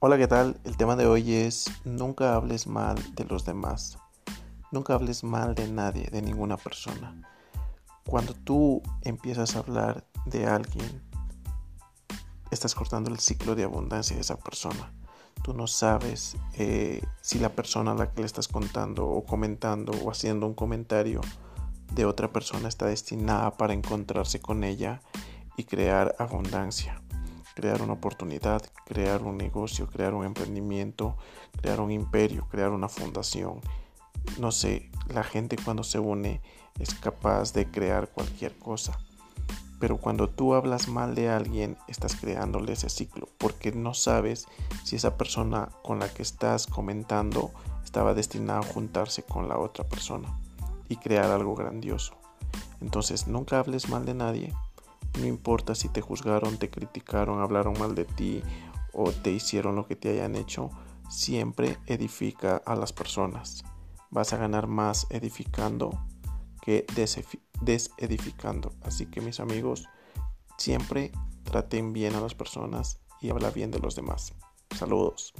Hola, ¿qué tal? El tema de hoy es nunca hables mal de los demás. Nunca hables mal de nadie, de ninguna persona. Cuando tú empiezas a hablar de alguien, estás cortando el ciclo de abundancia de esa persona. Tú no sabes eh, si la persona a la que le estás contando o comentando o haciendo un comentario de otra persona está destinada para encontrarse con ella y crear abundancia crear una oportunidad, crear un negocio, crear un emprendimiento, crear un imperio, crear una fundación. No sé, la gente cuando se une es capaz de crear cualquier cosa. Pero cuando tú hablas mal de alguien, estás creándole ese ciclo, porque no sabes si esa persona con la que estás comentando estaba destinada a juntarse con la otra persona y crear algo grandioso. Entonces, nunca hables mal de nadie, no importa si te juzgaron, te criticaron, hablaron mal de ti o te hicieron lo que te hayan hecho, siempre edifica a las personas. Vas a ganar más edificando que desedificando. Así que mis amigos, siempre traten bien a las personas y habla bien de los demás. Saludos.